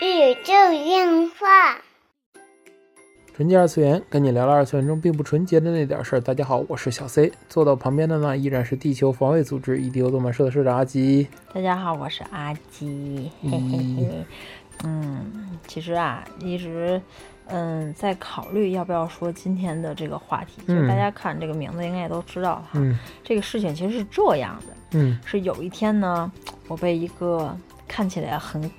宇宙电话。纯洁二次元，跟你聊聊二次元中并不纯洁的那点事儿。大家好，我是小 C，坐到旁边的呢依然是地球防卫组织 EDO 动漫社的社长阿吉。大家好，我是阿吉，嘿嘿嘿。嗯，其实啊，一直嗯在考虑要不要说今天的这个话题。就是大家看这个名字，应该也都知道哈。嗯这个事情其实是这样的，嗯是有一天呢，我被一个看起来很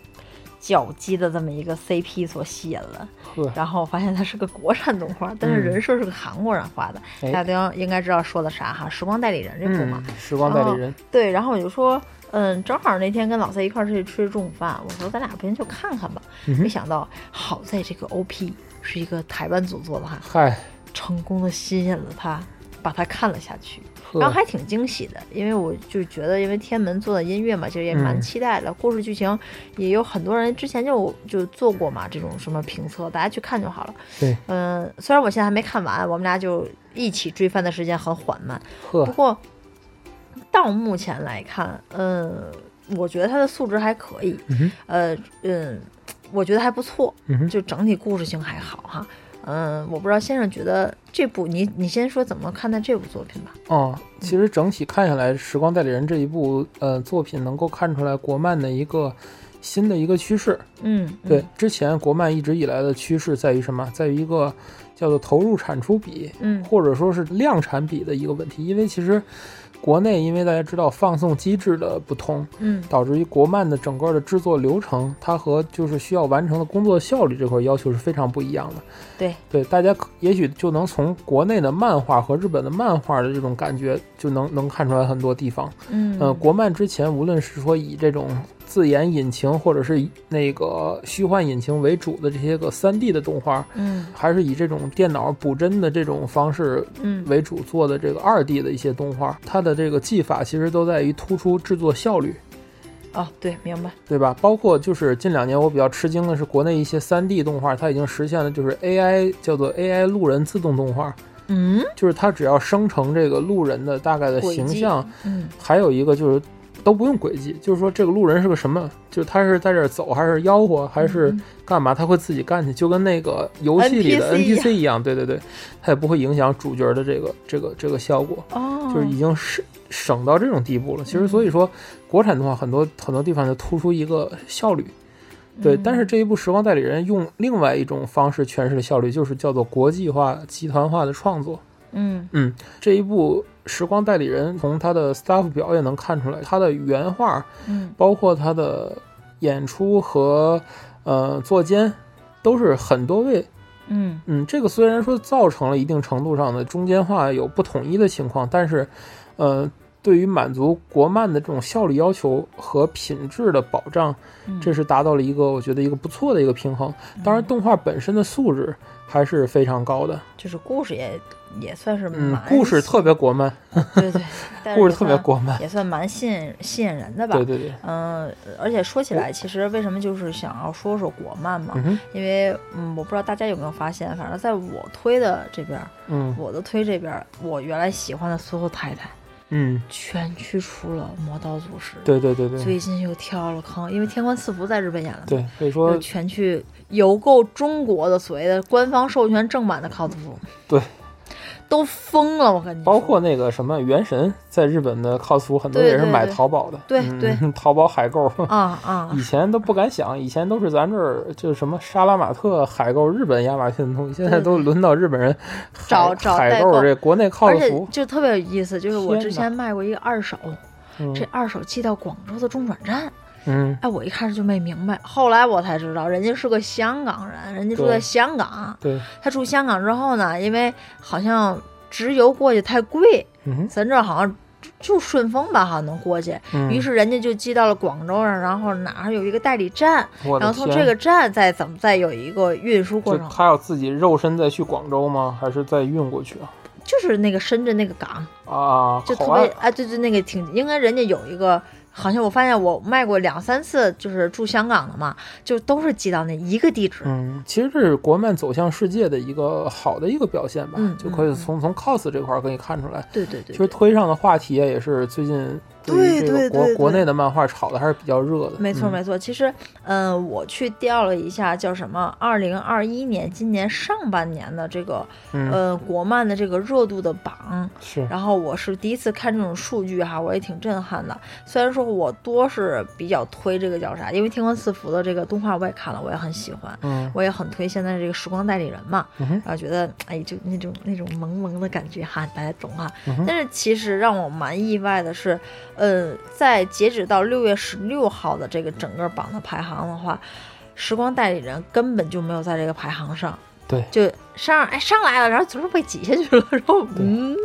脚鸡的这么一个 CP 所吸引了，然后我发现它是个国产动画，但是人设是个韩国人画的。哎大家都应该知道说的啥哈，《时光代理人》这部嘛。嗯，时光代理人，对，然后我就说，嗯，正好那天跟老 C 一块儿去吃中午饭，我说咱俩不行就看看吧。嗯没想到好在这个 OP 是一个台湾组做的哈，嗨，成功的吸引了他，把他看了下去，呵然后还挺惊喜的，因为我就觉得，因为天门做的音乐嘛，其实也蛮嗯期待的。故事剧情也有很多人之前就就做过嘛，这种什么评测，大家去看就好了。对，嗯，虽然我现在还没看完，我们俩就一起追番的时间很缓慢。不，过到目前来看，嗯，我觉得它的素质还可以，嗯呃，嗯，我觉得还不错，嗯，就整体故事性还好哈。嗯，我不知道先生觉得这部你你先说怎么看待这部作品吧？哦，其实整体看下来，《时光代理人》这一部呃作品能够看出来国漫的一个新的一个趋势。嗯，对嗯，，之前国漫一直以来的趋势在于什么？在于一个叫做投入产出比，嗯或者说是量产比的一个问题。因为其实国内，因为大家知道放送机制的不同，嗯导致于国漫的整个的制作流程，它和就是需要完成的工作效率这块要求是非常不一样的。对，对，大家可也许就能从国内的漫画和日本的漫画的这种感觉，就能能看出来很多地方。嗯呃，国漫之前无论是说以这种自研引擎，或者是以那个虚幻引擎为主的这些个三 D 的动画，嗯还是以这种电脑补帧的这种方式嗯为主做的这个二 D 的一些动画，它的这个技法其实都在于突出制作效率。哦，对，明白，对吧？包括就是近两年我比较吃惊的是，国内一些3 D 动画，它已经实现了就是 AI 叫做 AI 路人自动动画，嗯就是它只要生成这个路人的大概的形象，嗯还有一个就是都不用轨迹，就是说这个路人是个什么，就他是在这儿走还是吆喝还是嗯干嘛，他会自己干去，就跟那个游戏里的 NPC 一样，对对对，他也不会影响主角的这个这个这个效果。哦，就是已经省省到这种地步了。其实所以说，国产动画很多很多地方就突出一个效率，对。嗯但是这一部《时光代理人》用另外一种方式诠释的效率，就是叫做国际化、集团化的创作。嗯。嗯，这一部《时光代理人》从他的 staff 表也能看出来，他的原画，嗯。包括他的演出和呃作监，都是很多位嗯。嗯，这个虽然说造成了一定程度上的中间化有不统一的情况，但是，呃，对于满足国漫的这种效率要求和品质的保障，嗯，这是达到了一个我觉得一个不错的一个平衡。当然，动画本身的素质还是非常高的，就是故事也也算是嗯蛮，故事特别国漫，对对，故事特别国漫，也算蛮吸引吸引人的吧。对对对，嗯，而且说起来，其实为什么就是想要说说国漫嘛？嗯，因为嗯，我不知道大家有没有发现，反正在我推的这边儿，嗯我的推这边儿，我原来喜欢的所有太太嗯，全去除了魔道祖师，对对对对最近又跳了坑，因为天官赐福在日本演了嘛，对，所以说全去邮购中国的所谓的官方授权正版的 cos 服，对，都疯了，我跟你说，包括那个什么原神，在日本的 cos 服，很多也是买淘宝的，对嗯对。淘宝海购。啊啊，以前都不敢想，以前都是咱这儿就是什么沙拉马特海购日本亚马逊的东西，现在都轮到日本人找找海购。购这国内 cos 且服，就特别有意思，就是我之前卖过一个二手，嗯。这二手寄到广州的中转站。嗯哎，我一开始就没明白，后来我才知道，人家是个香港人，人家住在香港。对，他住香港之后呢，因为好像直邮过去太贵，嗯咱这儿好像就顺丰吧，好像能过去。嗯，于是人家就寄到了广州上，然后哪儿有一个代理站，然后从这个站再怎么再有一个运输过程，他要自己肉身再去广州吗？还是再运过去啊？就是那个深圳那个港，啊，就特别啊，对对，那个挺应该人家有一个。好像我发现我卖过两三次，就是住香港的嘛，就都是寄到那一个地址。嗯，其实这是国漫走向世界的一个好的一个表现吧，嗯就可以嗯从从 cos 这块儿可以看出来。对对对，其实推上的话题啊，也是最近对于这个国对对国国内的漫画炒的还是比较热的。嗯没错没错，其实，嗯、我去调了一下，叫什么？二零二一年，今年上半年的这个，嗯呃，国漫的这个热度的榜，是然后我是第一次看这种数据哈，我也挺震撼的。虽然说我多是比较推这个叫啥，因为《天官赐福》的这个动画我也看了，我也很喜欢，嗯我也很推现在这个时光代理人嘛，嗯然后觉得哎，就那种那种萌萌的感觉哈，大家懂哈。嗯但是其实让我蛮意外的是，呃，在截止到六月十六号的这个整个榜的排行的话，时光代理人根本就没有在这个排行上。对。就上哎上来了，然后总是被挤下去了，然后嗯，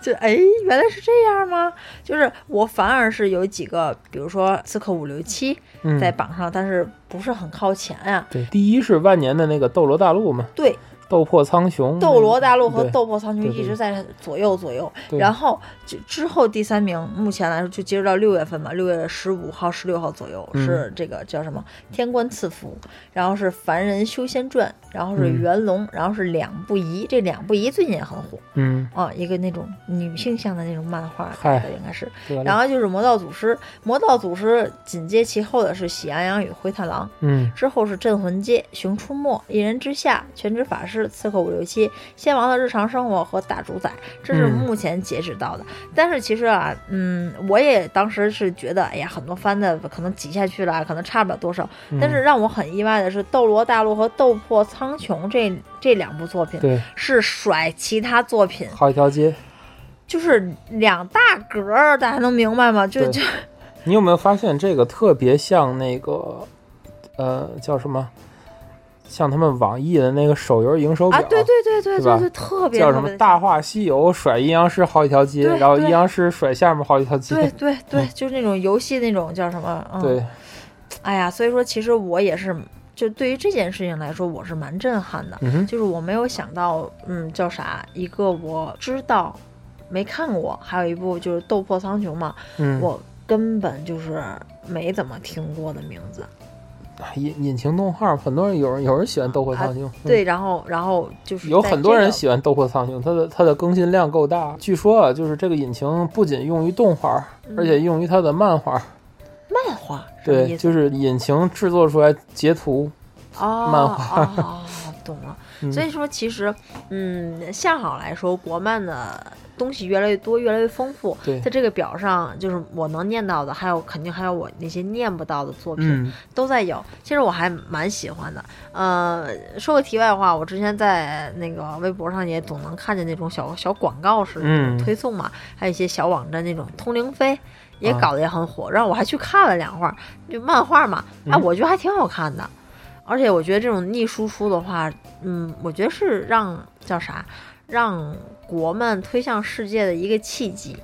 就哎原来是这样吗？就是我反而是有几个，比如说刺客伍六七嗯。在榜上，但是不是很靠前呀、对，第一是万年的那个斗罗大陆嘛，对，斗破苍穹，斗罗大陆和斗破苍穹一直在左右左右，然后就之后第三名，目前来说就截止到六月份吧，六月十五号、十六号左右、嗯是这个叫什么《天官赐福》，然后是《凡人修仙传》，然后是《嗯元龙》，然后是《两不疑》，这两不疑最近也很火嗯，啊，一个那种女性向的那种漫画应该是，然后就是《魔道祖师》，《魔道祖师》紧接其后的是《喜羊羊与灰太狼》。嗯之后是《镇魂街》《熊出没》《一人之下》《全职法师》《刺客伍六七》《仙王的日常生活》和《大主宰》，这是嗯目前截止到的。但是其实啊，嗯，我也当时是觉得，哎呀，很多番的可能挤下去了，可能差不了多少。嗯但是让我很意外的是，《斗罗大陆》和《斗破苍穹》这这两部作品对，是甩其他作品，好一条街。就是两大格儿，大家能明白吗？就就你有没有发现这个特别像那个，呃，叫什么？像他们网易的那个手游营收表，啊，对对对对对对，特别叫什么《大话西游》甩阴阳师好几条街，然后阴阳师甩下面好几条街。对对 对，就是那种游戏那种叫什么？嗯、对，哎呀，所以说其实我也是，就对于这件事情来说，我是蛮震撼的。嗯，就是我没有想到，嗯，叫啥？一个我知道没看过，还有一部就是《斗破苍穹》嘛，嗯，我根本就是没怎么听过的名字。引引擎动画，很多人有人有人喜欢《斗破苍穹》，嗯对，然后然后就是有很多人喜欢《斗破苍穹》，它的它的更新量够大。据说啊，就是这个引擎不仅用于动画，而且用于它的漫画。漫画，对，就是引擎制作出来截图。哦，漫画哦，懂了。嗯所以说，其实，嗯，向好来说，国漫的东西越来越多，越来越丰富。对在这个表上，就是我能念到的，还有肯定还有我那些念不到的作品、嗯都在有。其实我还蛮喜欢的。呃，说个题外话，我之前在那个微博上也总能看见那种小小广告式的推送嘛，还有一些小网站那种通灵飞。也啊搞得也很火，然后我还去看了两画，就漫画嘛，哎，嗯我觉得还挺好看的。而且我觉得这种逆输出的话，嗯，我觉得是让叫啥，让国漫推向世界的一个契机。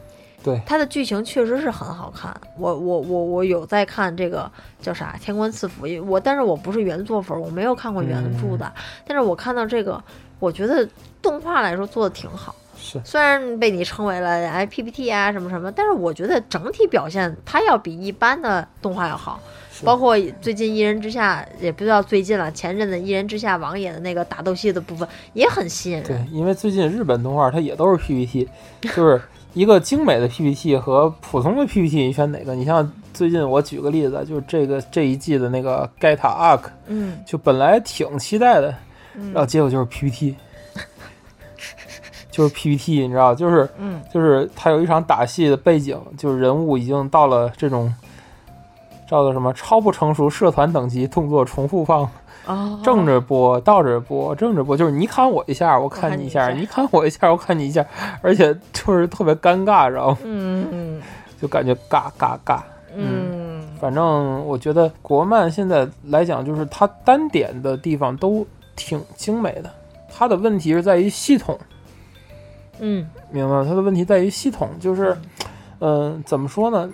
对它的剧情确实是很好看，我我我我有在看这个叫啥《天官赐福》，我但是我不是原作粉，我没有看过原著的，但是我看到这个，我觉得动画来说做的挺好。是虽然被你称为了哎 PPT 啊什么什么，但是我觉得整体表现它要比一般的动画要好。是包括最近《一人之下》，也不知道最近了，前阵子《一人之下》王爷的那个打斗戏的部分也很吸引人对人。，因为最近日本动画它也都是 PPT，就是一个精美的 PPT 和普通的 PPT，你选哪个？你像最近我举个例子，就是这个这一季的那个盖塔 ARC，嗯就本来挺期待的，然后嗯结果就是 PPT，就是 PPT，你知道，就是嗯就是他有一场打戏的背景，就是人物已经到了这种叫做什么超不成熟社团等级，动作重复放，哦，正着播，倒着播，正着播，就是你砍我一下，我看你一下，你一你看我一下，我看你一下，而且就是特别尴尬，知道吗？嗯嗯 就感觉尬尬尬。嗯反正我觉得国漫现在来讲，就是它单点的地方都挺精美的，它的问题是在于系统，嗯明白吗？它的问题在于系统，就是，嗯、怎么说呢？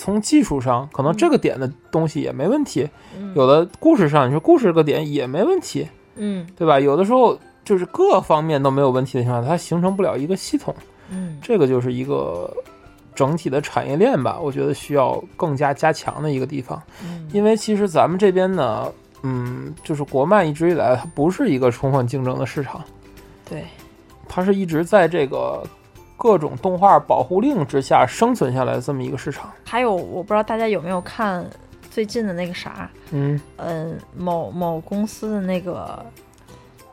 从技术上，可能这个点的东西也没问题；嗯，有的故事上，你说故事这个点也没问题，嗯。对吧？有的时候就是各方面都没有问题的情况下，它形成不了一个系统，嗯。这个就是一个整体的产业链吧。我觉得需要更加加强的一个地方，嗯。因为其实咱们这边呢，嗯，就是国漫一直以来它不是一个充分竞争的市场，对，它是一直在这个各种动画保护令之下生存下来的这么一个市场。还有，我不知道大家有没有看最近的那个啥，嗯嗯，某某公司的那个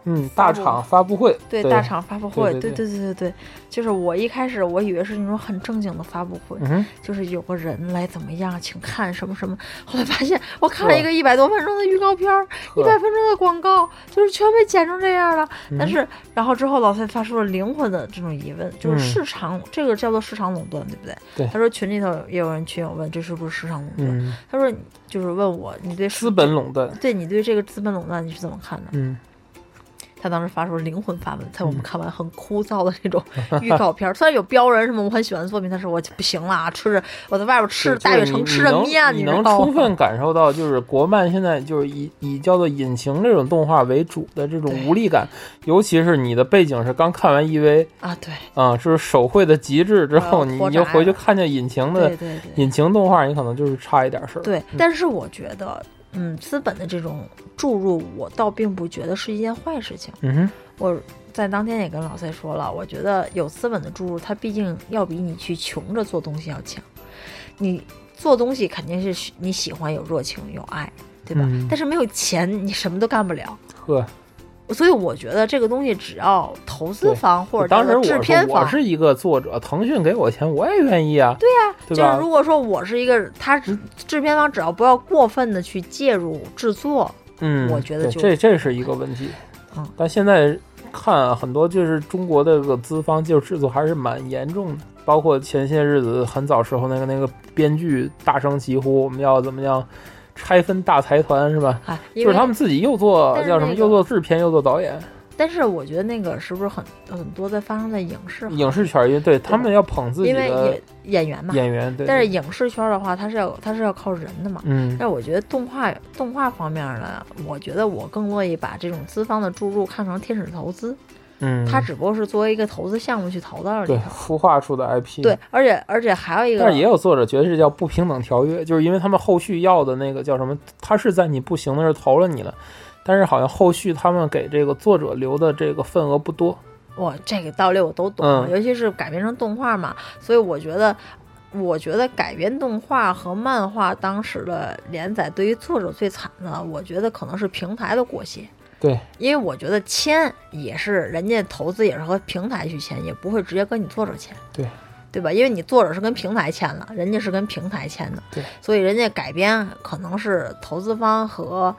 嗯，大厂发布会，对对大厂发布会，对对对对对就是我一开始我以为是那种很正经的发布会，嗯，就是有个人来怎么样，请看什么什么。后来发现，我看了一个一百多分钟的预告片儿，一百分钟的广告，就是全被剪成这样了。嗯但是，然后之后老蔡发出了灵魂的这种疑问，就是嗯市场、这个叫做市场垄断，对不对？对他说群里头也有人群友问，这是不是市场垄断？嗯，他说就是问我，你对资本垄断，对你对这个资本垄断你是怎么看的？嗯他当时发出灵魂发问，在我们看完很枯燥的那种 预告片儿，虽然有标人什么我很喜欢的作品，但是我不行了，吃着我在外边吃着大悦城吃着面，你？能充分感受到，就是国漫现在就是以以叫做引擎这种动画为主的这种无力感，尤其是你的背景是刚看完 EV 啊，对啊、就是手绘的极致之后，你你就回去看见引擎的引擎动画，你可能就是差一点事儿。对，但是我觉得，嗯，资本的这种注入，我倒并不觉得是一件坏事情。嗯哼，我在当天也跟老蔡说了，我觉得有资本的注入，它毕竟要比你去穷着做东西要强。你做东西肯定是你喜欢有热情有爱，对吧？嗯但是没有钱，你什么都干不了。呵，所以我觉得这个东西只要投资方或者当时制片方，我是一个作者，腾讯给我钱，我也愿意啊。对呀、对吧？就是如果说我是一个，他只制片方只要不要过分的去介入制作，嗯，我觉得就这这是一个问题。嗯但现在看啊很多就是中国的这个资方介入制作还是蛮严重的，包括前些日子很早时候那个那个编剧大声疾呼我们要怎么样拆分大财团是吧？啊，就是他们自己又做叫什么，又做制片又做导演，但是我觉得那个是不是很很多在发生在影视影视圈儿因为对他们要捧自己因为的演演员嘛，演员，对，但是影视圈的话，它是要它是要靠人的嘛。嗯。但是我觉得动画动画方面呢，我觉得我更乐意把这种资方的注入看成天使投资，嗯，它只不过是作为一个投资项目去投到里对。孵化出的 IP，对，而且而且还有一个，但是也有作者觉得这叫不平等条约，就是因为他们后续要的那个叫什么，他是在你不行的时候投了你了，但是好像后续他们给这个作者留的这个份额不多。哇，这个道理我都懂，嗯尤其是改编成动画嘛，所以我觉得。我觉得改编动画和漫画当时的连载，对于作者最惨的，我觉得可能是平台的裹挟。对，因为我觉得签也是人家投资也是和平台去签，也不会直接跟你作者签，对，对吧？因为你作者是跟平台签了，人家是跟平台签的，对，所以人家改编可能是投资方和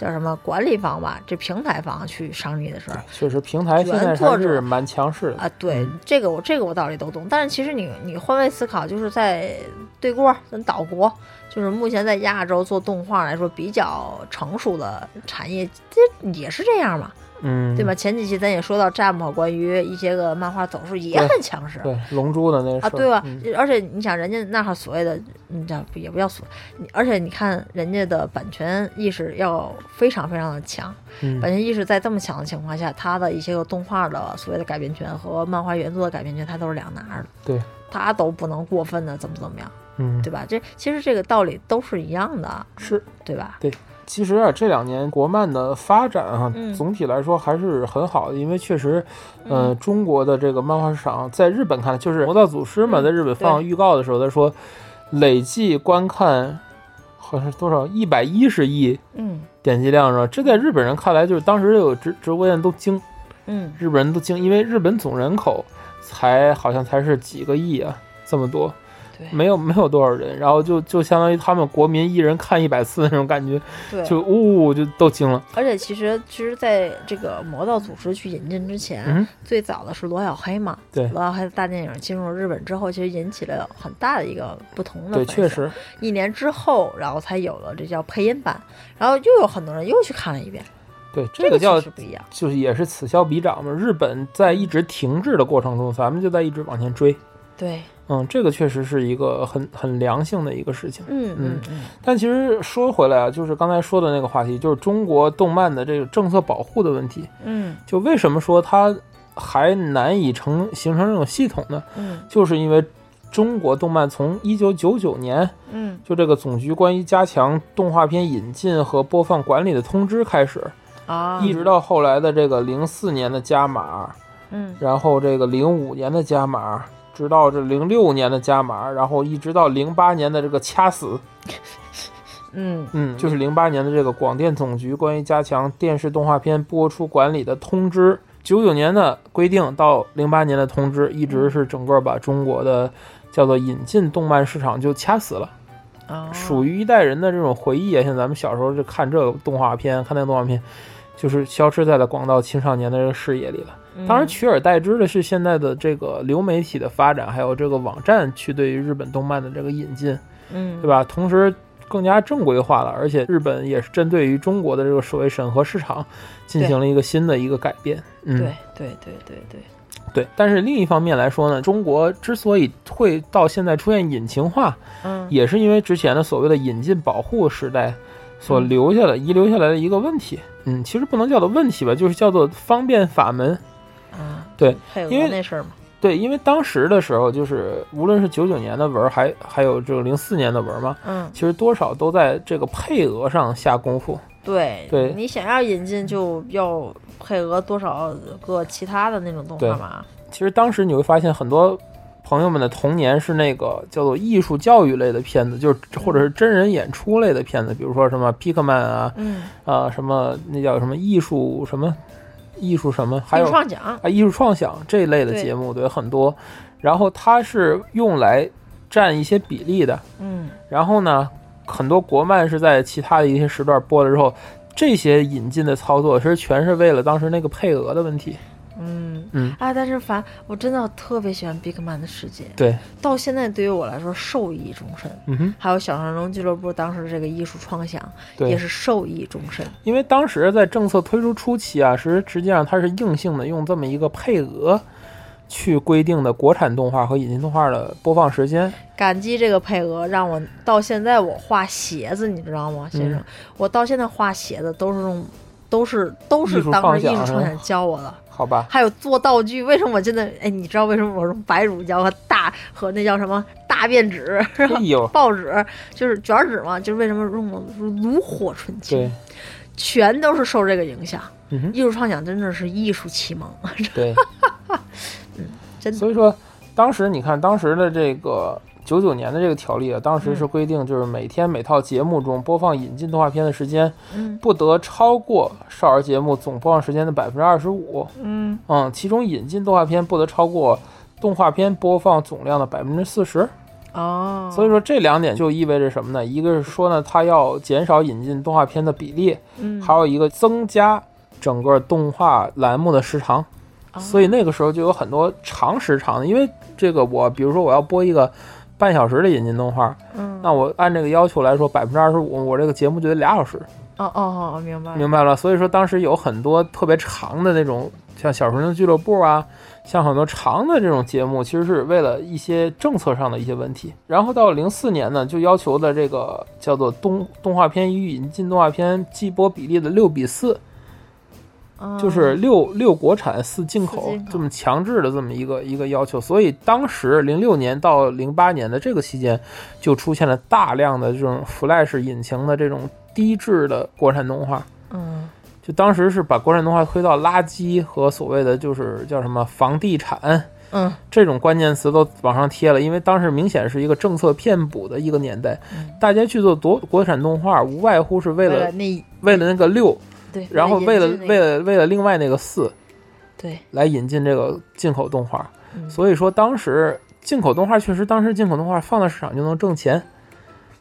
叫什么管理方吧，这平台方去商议的事儿。确实平台现在还是蛮强势的。啊，对，嗯这个我这个我道理都懂，但是其实你你换位思考，就是在对过咱岛国，就是目前在亚洲做动画来说比较成熟的产业，这也是这样嘛，嗯，对吧？？前几期咱也说到 Jump 关于一些个漫画走势也很强势。对，龙珠的那个啊，对吧？嗯而且你想，人家那哈所谓的，你叫也不叫所，你而且你看人家的版权意识要非常非常的强，嗯版权意识在这么强的情况下，它的一些个动画的所谓的改编权和漫画原作的改编权，它都是两拿的，对，它都不能过分的怎么怎么样，嗯，对吧？这其实这个道理都是一样的，是。对吧？其实啊，这两年国漫的发展啊，嗯总体来说还是很好的，因为确实，呃，嗯中国的这个漫画市场在日本看来，就是《魔道祖师》嘛，嗯在日本放预告的时候，他说累计观看好像是多少一百一十亿嗯点击量是吧？这在日本人看来，就是当时有直直播间都惊，嗯，日本人都惊，因为日本总人口才好像才是几个亿啊，这么多。对没有没有多少人，然后就就相当于他们国民一人看一百次那种感觉，对，就呜、就都惊了。而且其实其实在这个魔道组织去引进之前，嗯，最早的是罗小黑嘛，对罗小黑的大电影进入日本之后，其实引起了很大的一个不同的对，确实，一年之后，然后才有了这叫配音版，然后又有很多人又去看了一遍，对这个这个叫不一样。就是也是此消彼长嘛。日本在一直停滞的过程中，咱们就在一直往前追。对，嗯，这个确实是一个很很良性的一个事情。嗯嗯嗯，但其实说回来啊，就是刚才说的那个话题，就是中国动漫的这个政策保护的问题。嗯就为什么说它还难以成形成这种系统呢？嗯就是因为中国动漫从一九九九年嗯就这个总局关于加强动画片引进和播放管理的通知开始，啊，一直到后来的这个零四年的加码，嗯然后这个零五年的加码，直到这零六年的加码，然后一直到零八年的这个掐死，嗯嗯，就是零八年的这个广电总局关于加强电视动画片播出管理的通知，九九年的规定到零八年的通知，一直是整个把中国的叫做引进动漫市场就掐死了，哦属于一代人的这种回忆啊。像咱们小时候就看这个动画片，看那个动画片，就是消失在了广大青少年的这个视野里了。当然，取而代之的是现在的这个流媒体的发展，还有这个网站去对于日本动漫的这个引进，嗯对吧？同时更加正规化了，而且日本也是针对于中国的这个所谓审核市场进行了一个新的一个改变。嗯，对对对对对，对。但是另一方面来说呢，中国之所以会到现在出现引擎化，嗯也是因为之前的所谓的引进保护时代所嗯留下的、遗留下来的一个问题。嗯，其实不能叫做问题吧，就是叫做方便法门。啊对，因为那事儿嘛，对，因为当时的时候，就是无论是九九年的文儿，还还有这个零四年的文儿嘛，嗯其实多少都在这个配额上下功夫。对对你想要引进就要配额多少个其他的那种动对画嘛，其实当时你会发现，很多朋友们的童年是那个叫做艺术教育类的片子，就是或者是真人演出类的片子，比如说什么皮克曼啊，嗯，啊、什么那叫什么艺术什么艺术什么，还有创奖，啊，艺术创想这一类的节目，对很多，然后它是用来占一些比例的，嗯。然后呢，很多国漫是在其他的一些时段播了之后，这些引进的操作其实全是为了当时那个配额的问题。嗯嗯，啊，但是反我真的特别喜欢 Big Man 的世界，对，到现在对于我来说受益终身。嗯哼，还有小神龙俱乐部当时这个艺术创想也，是受益终身。因为当时在政策推出初期啊，实实际上它是硬性的用这么一个配额去规定的国产动画和引进动画的播放时间。感激这个配额，让我到现在我画鞋子，你知道吗，先生？嗯我到现在画鞋子都是用，都是都是当时艺术创想教我的。好吧，还有做道具，为什么我真的哎，你知道为什么我用白乳胶和大和那叫什么大便纸、报纸，就是卷纸嘛？就是为什么用的炉火纯青对，，全都是受这个影响。嗯，艺术创想真的是艺术启蒙，对。真的。所以说，当时你看，当时的这个九九年的这个条例啊，当时是规定，就是每天每套节目中播放引进动画片的时间，嗯不得超过少儿节目总播放时间的百分之二十五。嗯嗯，其中引进动画片不得超过动画片播放总量的百分之四十。哦，所以说这两点就意味着什么呢？一个是说呢，它要减少引进动画片的比例，嗯，还有一个增加整个动画栏目的时长。哦所以那个时候就有很多长时长的，因为这个我比如说我要播一个半小时的引进动画，嗯，那我按这个要求来说，百分之二十五，我这个节目就得俩小时，哦哦哦，明白了，明白了。所以说当时有很多特别长的那种，像小神龙俱乐部啊，像很多长的这种节目，其实是为了一些政策上的一些问题。然后到零四年呢，就要求的这个叫做动动画片与引进动画片季播比例的六比四，嗯就是六六国产四进口这么强制的这么一个一个要求，所以当时零六年到零八年的这个期间，就出现了大量的这种 Flash 引擎的这种低质的国产动画。嗯。就当时是把国产动画推到垃圾和所谓的就是叫什么房地产嗯。这种关键词都往上贴了，因为当时明显是一个政策骗补的一个年代，嗯。大家去做国国产动画，无外乎是为了为了那为了那个六，对，然后为了那个为了为了另外那个四。对，来引进这个进口动画，嗯所以说当时进口动画确实，当时进口动画放到市场就能挣钱。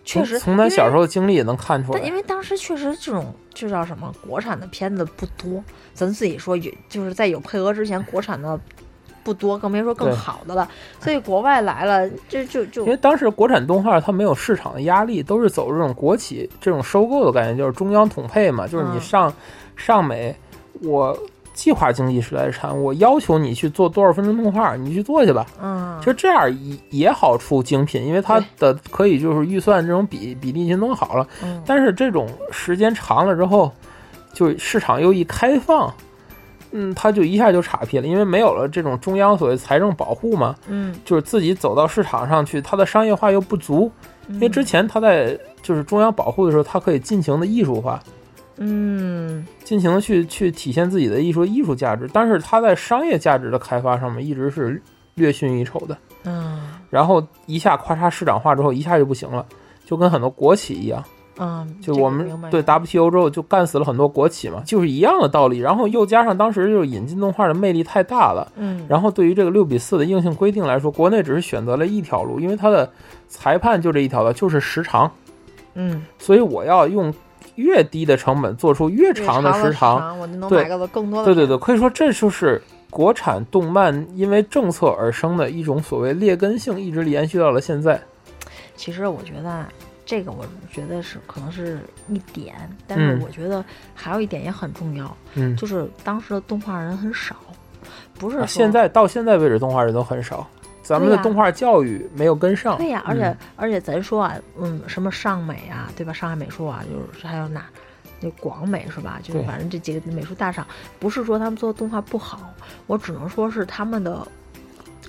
确实从从咱小时候的经历也能看出来。但因为当时确实这种就叫什么国产的片子不多，咱自己说有就是在有配额之前，国产的不多，更别说更好的了。所以国外来了，就就就因为当时国产动画它没有市场的压力，都是走这种国企这种收购的概念，就是中央统配嘛，就是你嗯上、上美，我计划经济时代产，我要求你去做多少分钟动画，你去做去吧。嗯其实这样也也好出精品，因为它的可以就是预算这种比比例已经弄好了。嗯但是这种时间长了之后，就市场又一开放，嗯，他就一下就岔劈了，因为没有了这种中央所谓财政保护嘛，嗯，就是自己走到市场上去，它的商业化又不足，因为之前他在就是中央保护的时候，它可以尽情的艺术化，嗯。尽情的去去体现自己的艺术艺术价值，但是它在商业价值的开发上面一直是略逊一筹的。嗯。然后一下咔嚓市场化之后，一下就不行了，就跟很多国企一样，嗯，就我们个对 WTO 之后就干死了很多国企嘛，就是一样的道理。然后又加上当时就是引进动画的魅力太大了，嗯，然后对于这个六比四的硬性规定来说，国内只是选择了一条路，因为它的裁判就这一条的，就是时长，嗯所以我要用越低的成本做出越越长的时时长。我就能对买个更多的。对对对，，可以说这就是国产动漫因为政策而生的一种所谓劣根性，一直延续到了现在。其实我觉得啊，这个我觉得是可能是一点，但是嗯我觉得还有一点也很重要，嗯，就是当时的动画人很少，不是啊现在到现在为止，动画人都很少，咱们的动画教育没有跟上。对呀、而且、嗯而且咱说啊，嗯，什么上美啊，对吧？上海美术啊，就是还有哪，那广美是吧？就是反正这几个美术大厂，不是说他们做的动画不好，我只能说是他们的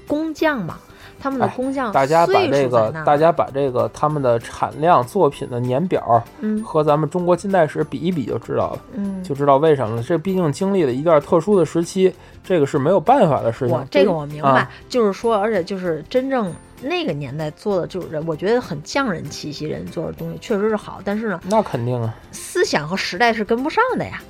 工匠嘛，他们的哎工匠大家把这个大家把这个他们的产量、作品的年表嗯和咱们中国近代史比一比就知道了，嗯，就知道为什么了。这毕竟经历了一段特殊的时期，这个是没有办法的事情我。这个我明白，啊就是说，而且就是真正那个年代做的，就是我觉得很匠人气息人做的东西确实是好，但是呢，那肯定啊，思想和时代是跟不上的呀。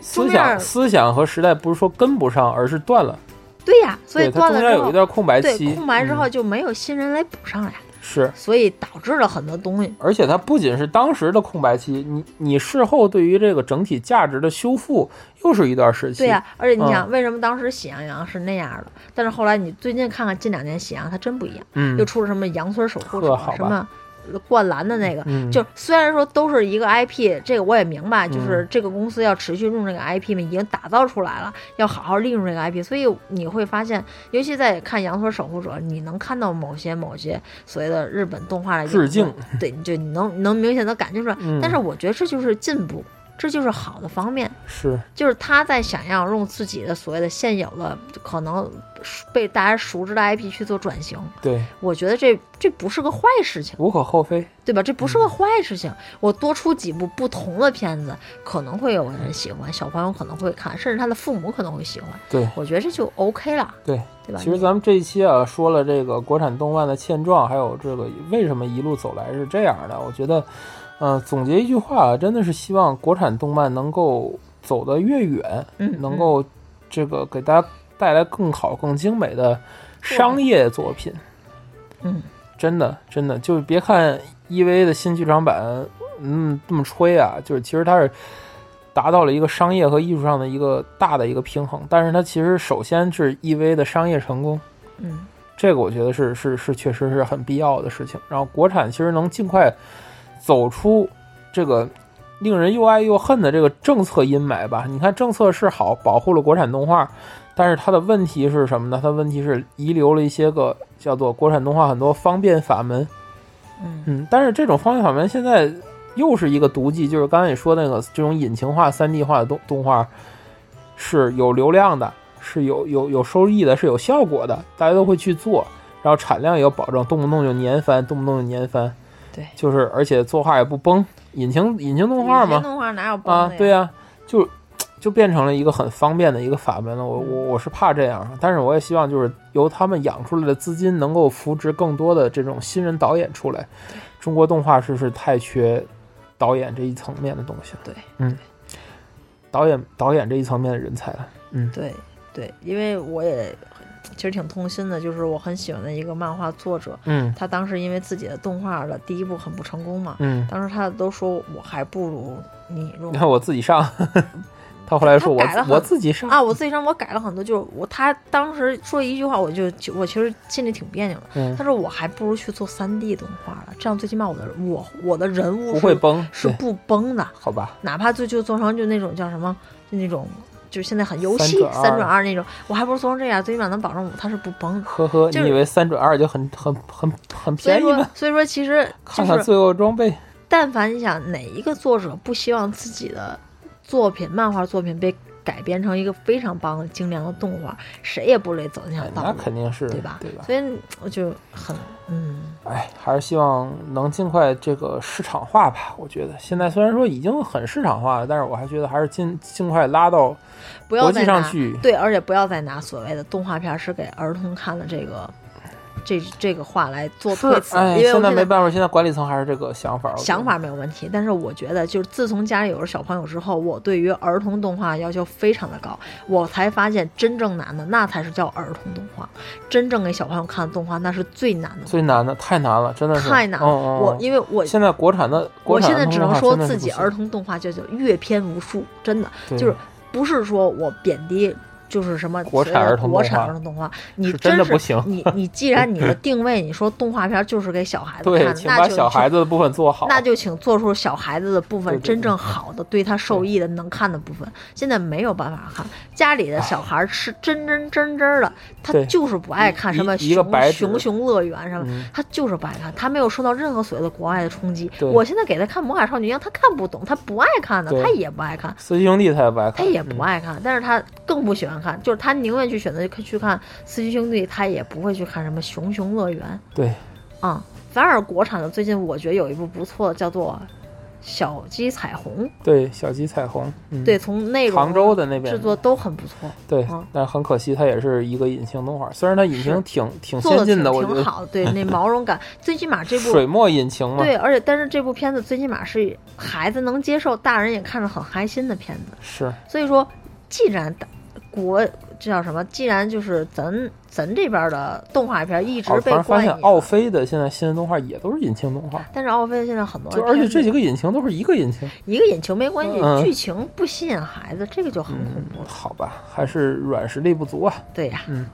思想思想和时代不是说跟不上，而是断了。对呀，所以，它断了之后中间有一，段空白期，对空白之后嗯就没有新人来补上来，是。所以导致了很多东西。而且它不仅是当时的空白期，你你事后对于这个整体价值的修复又是一段时期。对呀、而且你想，嗯为什么当时喜羊羊是那样的，但是后来你最近看看近两年喜羊，它真不一样，嗯又，出了什么羊村守护者什么灌篮的那个，嗯就虽然说都是一个 IP，这个我也明白，就是嗯这个公司要持续用这个 IP 嘛，已经打造出来了，要好好利用这个 IP，所以你会发现，尤其在看《羊驼守护者》，你能看到某些某些所谓的日本动画的致敬，对，就你能能明显的感觉出来。嗯。但是我觉得这就是进步，这就是好的方面。是就是他在想要用自己的所谓的现有的可能被大家熟知的 IP 去做转型，对，我觉得这这不是个坏事情，无可厚非。对吧？这不嗯是个坏事情。我多出几部不同的片子，可能会有人喜欢，小朋友可能会看，甚至他的父母可能会喜欢。对我觉得这就 OK 了，对，对吧？其实咱们这一期啊，说了这个国产动漫的现状，还有这个为什么一路走来是这样的。我觉得，呃，总结一句话啊，真的是希望国产动漫能够走得越远，嗯能够这个给大家带来更好、更精美的商业作品。嗯真的，真的，就是别看 EV 的新剧场版，嗯，这么吹啊，就是其实它是达到了一个商业和艺术上的一个大的一个平衡，但是它其实首先是 EV 的商业成功，嗯这个我觉得是是是确实是很必要的事情。然后国产其实能尽快走出这个令人又爱又恨的这个政策阴霾吧。你看政策是好，保护了国产动画，但是它的问题是什么呢？它问题是遗留了一些个叫做国产动画很多方便法门。嗯嗯，但是这种方便法门现在又是一个毒剂，就是刚才你说那个这种引擎化、三 D 化的动动画是有流量的，是有有有收益的，是有效果的，大家都会去做，然后产量也有保证，动不动就年番，动不动就年番，对，就是而且作画也不崩，引擎引擎动画以前嘛，动画哪有崩？啊对呀、就就变成了一个很方便的一个法门了。我我我是怕这样，但是我也希望就是由他们养出来的资金能够扶植更多的这种新人导演出来。中国动画是是太缺导演这一层面的东西了。对，嗯，导演导演这一层面的人才了。嗯对对，因为我也其实挺痛心的，就是我很喜欢的一个漫画作者，嗯他当时因为自己的动画的第一部很不成功嘛，嗯，当时他都说我还不如你用你看我自己上，他后来说我我自己上啊，我自己上我改了很多，就是我他当时说一句话，我就就我其实心里挺别扭的。嗯他说我还不如去做三 D 动画了，这样最起码我的我我的人物是不会崩，是不崩的，好吧？哪怕就就做成就那种叫什么，就那种就是现在很游戏三转二那种，我还不如做成这样，最起码能保证我它是不崩。呵呵，就是你以为三转二就很很很很便宜吗？，所以说其实就看看是，罪恶装备。但凡你想哪一个作者不希望自己的作品、漫画作品被改编成一个非常棒的精良的动画，谁也不会走那条哎那，肯定是对吧？对吧？所以我就很嗯，哎，还是希望能尽快这个市场化吧。我觉得现在虽然说已经很市场化了，但是我还觉得还是尽尽快拉到国际上去。对，而且不要再拿所谓的动画片是给儿童看的这个这这个话来做是推，辞，哎，因为现在没办法，现在管理层还是这个想法。想法没有问题，但是我觉得，就是自从家里有了小朋友之后，我对于儿童动画要求非常的高，我才发现真正难的那才是叫儿童动画，真正给小朋友看的动画那是最难的，最难的太难了，真的是太难了。嗯嗯我因为我现在国产的，我国产现在只能说自己儿童动画叫做阅片无数，真的就是不是说我贬低。就是什么国产儿童国产儿童动画，你真的是不行你你 既然你的定位，你说动画片就是给小孩子看对，的，请把小那就去孩子的部分做好。那就请做出小孩子的部分真正好的、对他受益的、能看的部分。现在没有办法看，家里的小孩是真真真真的，他就是不爱看什么熊熊熊乐园什么嗯，他就是不爱看，他没有受到任何所谓的国外的冲击。我现在给他看《魔法少女》一样，他看不懂，他不爱看的，他也不爱看。四驱兄弟他也不爱看，他也不嗯爱看，但是他更不喜欢看，就是他宁愿去选择去看《四驱兄弟》，他也不会去看什么《熊熊乐园》。对，啊、反而国产的最近我觉得有一部不错的，叫做《小鸡彩虹》。对，小鸡彩虹，嗯，对，从内容、杭州的那边制作都很不错，对嗯，但是很可惜，它也是一个隐形动画，虽然它引擎挺挺挺先进的，我觉得挺好的。对，那毛绒感，最起码这部 水墨引擎嘛，对，而且但是这部片子最起码是孩子能接受，大人也看着很开心的片子。是，所以说，既然大国这叫什么？既然就是咱咱这边的动画片一直被然发，现奥飞的现在新的动画也都是引擎动画，但是奥飞现在很多就而且这几个引擎都是一个引擎，一个引擎没关系，嗯剧情不吸引孩子，这个就很恐嗯怖，了。好吧，还是软实力不足啊。对呀、嗯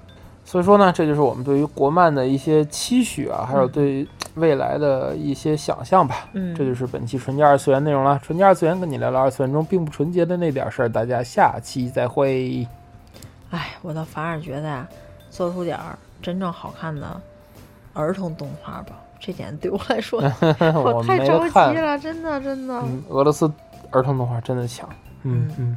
所以说呢，这就是我们对于国漫的一些期许啊，还有嗯对未来的一些想象吧。嗯这就是本期纯洁二次元内容了。纯洁二次元跟你聊聊二次元中并不纯洁的那点事儿，大家下期再会。哎，我倒反而觉得呀，做出点儿真正好看的儿童动画吧，这点对我来说，我太着急。了，真的真的。嗯，俄罗斯儿童动画真的强。嗯嗯嗯